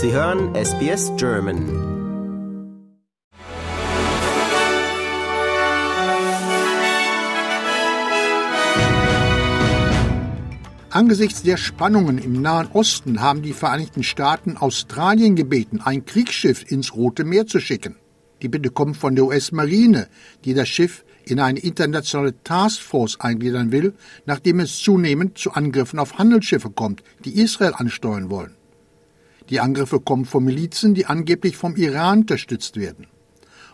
Sie hören SBS German. Angesichts der Spannungen im Nahen Osten haben die Vereinigten Staaten Australien gebeten, ein Kriegsschiff ins Rote Meer zu schicken. Die Bitte kommt von der US-Marine, die das Schiff in eine internationale Taskforce eingliedern will, nachdem es zunehmend zu Angriffen auf Handelsschiffe kommt, die Israel ansteuern wollen. Die Angriffe kommen von Milizen, die angeblich vom Iran unterstützt werden.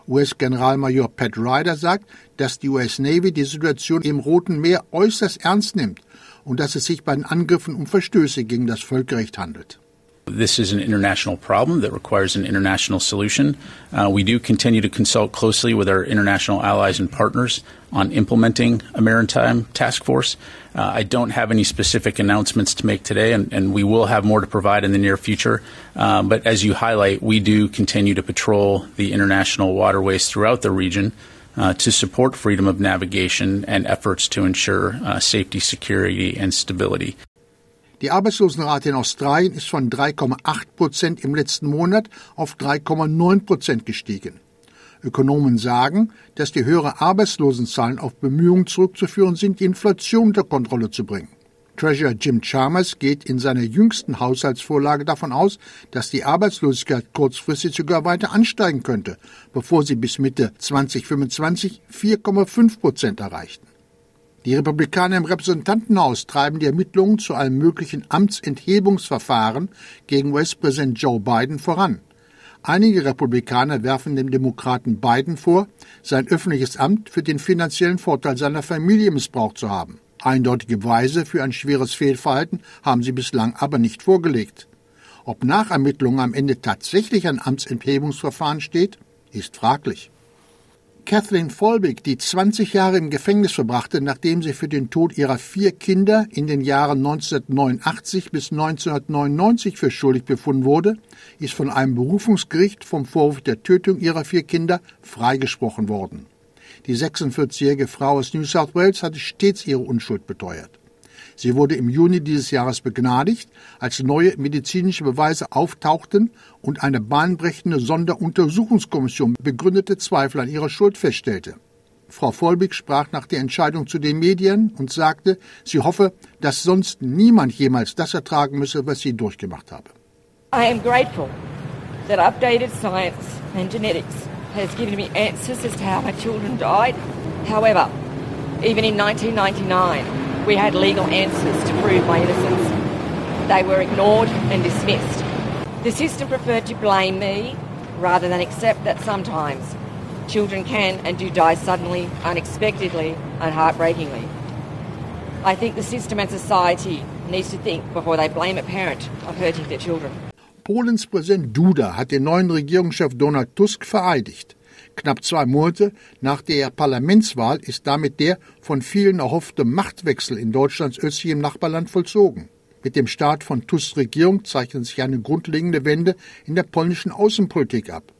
US-Generalmajor Pat Ryder sagt, dass die US Navy die Situation im Roten Meer äußerst ernst nimmt und dass es sich bei den Angriffen um Verstöße gegen das Völkerrecht handelt. This is an international problem that requires an international solution. Uh, we do continue to consult closely with our international allies and partners on implementing a maritime task force. Uh, I don't have any specific announcements to make today, and, and we will have more to provide in the near future. Uh, but as you highlight, we do continue to patrol the international waterways throughout the region. Uh, to support freedom of navigation and efforts to ensure uh, safety, security, and stability. Die Arbeitslosenrate in Australien ist von 3,8 Prozent im letzten Monat auf 3,9 Prozent gestiegen. Ökonomen sagen, dass die höheren Arbeitslosenzahlen auf Bemühungen zurückzuführen sind, die Inflation unter Kontrolle zu bringen. Treasurer Jim Chalmers geht in seiner jüngsten Haushaltsvorlage davon aus, dass die Arbeitslosigkeit kurzfristig sogar weiter ansteigen könnte, bevor sie bis Mitte 2025 4,5 Prozent erreichten. Die Republikaner im Repräsentantenhaus treiben die Ermittlungen zu einem möglichen Amtsenthebungsverfahren gegen US-Präsident Joe Biden voran. Einige Republikaner werfen dem Demokraten Biden vor, sein öffentliches Amt für den finanziellen Vorteil seiner Familie missbraucht zu haben. Eindeutige Beweise für ein schweres Fehlverhalten haben sie bislang aber nicht vorgelegt. Ob nach Ermittlungen am Ende tatsächlich ein Amtsenthebungsverfahren steht, ist fraglich. Kathleen Folbig, die 20 Jahre im Gefängnis verbrachte, nachdem sie für den Tod ihrer vier Kinder in den Jahren 1989 bis 1999 für schuldig befunden wurde, ist von einem Berufungsgericht vom Vorwurf der Tötung ihrer vier Kinder freigesprochen worden. Die 46-jährige Frau aus New South Wales hatte stets ihre Unschuld beteuert. Sie wurde im Juni dieses Jahres begnadigt, als neue medizinische Beweise auftauchten und eine bahnbrechende Sonderuntersuchungskommission begründete Zweifel an ihrer Schuld feststellte. Frau Volbig sprach nach der Entscheidung zu den Medien und sagte, sie hoffe, dass sonst niemand jemals das ertragen müsse, was sie durchgemacht habe. I am grateful that updated science and genetics has given me answers as to how my children died. However, even in 1999, we had legal answers to prove my innocence. They were ignored and dismissed. The system preferred to blame me rather than accept that sometimes children can and do die suddenly, unexpectedly, and heartbreakingly. I think the system and society needs to think before they blame a parent of hurting their children. Polens Präsident Duda hat den neuen Regierungschef Donald Tusk vereidigt. Knapp zwei Monate nach der Parlamentswahl ist damit der von vielen erhoffte Machtwechsel in Deutschlands östlichem Nachbarland vollzogen. Mit dem Start von Tusks Regierung zeichnet sich eine grundlegende Wende in der polnischen Außenpolitik ab.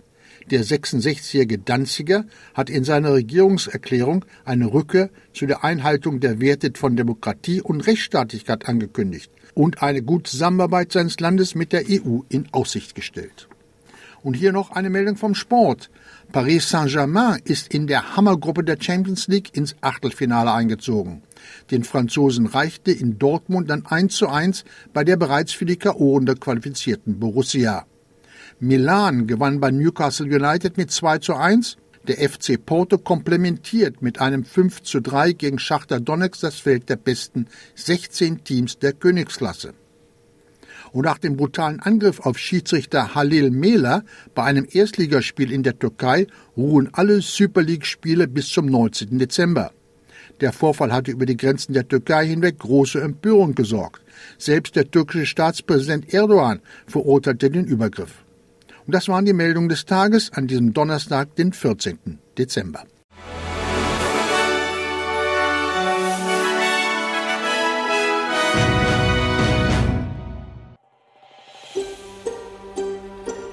Der 66-jährige Danziger hat in seiner Regierungserklärung eine Rückkehr zu der Einhaltung der Werte von Demokratie und Rechtsstaatlichkeit angekündigt und eine gute Zusammenarbeit seines Landes mit der EU in Aussicht gestellt. Und hier noch eine Meldung vom Sport. Paris Saint-Germain ist in der Hammergruppe der Champions League ins Achtelfinale eingezogen. Den Franzosen reichte in Dortmund dann 1 zu 1 bei der bereits für die K.O.-Runde qualifizierten Borussia. Milan gewann bei Newcastle United mit 2 zu 1. Der FC Porto komplementiert mit einem 5 zu 3 gegen Schachter Donetsk das Feld der besten 16 Teams der Königsklasse und nach dem brutalen Angriff auf Schiedsrichter Halil Mela bei einem Erstligaspiel in der Türkei ruhen alle Super League-Spiele bis zum 19. Dezember. Der Vorfall hatte über die Grenzen der Türkei hinweg große Empörung gesorgt. Selbst der türkische Staatspräsident Erdogan verurteilte den Übergriff. Und das waren die Meldungen des Tages an diesem Donnerstag, den 14. Dezember.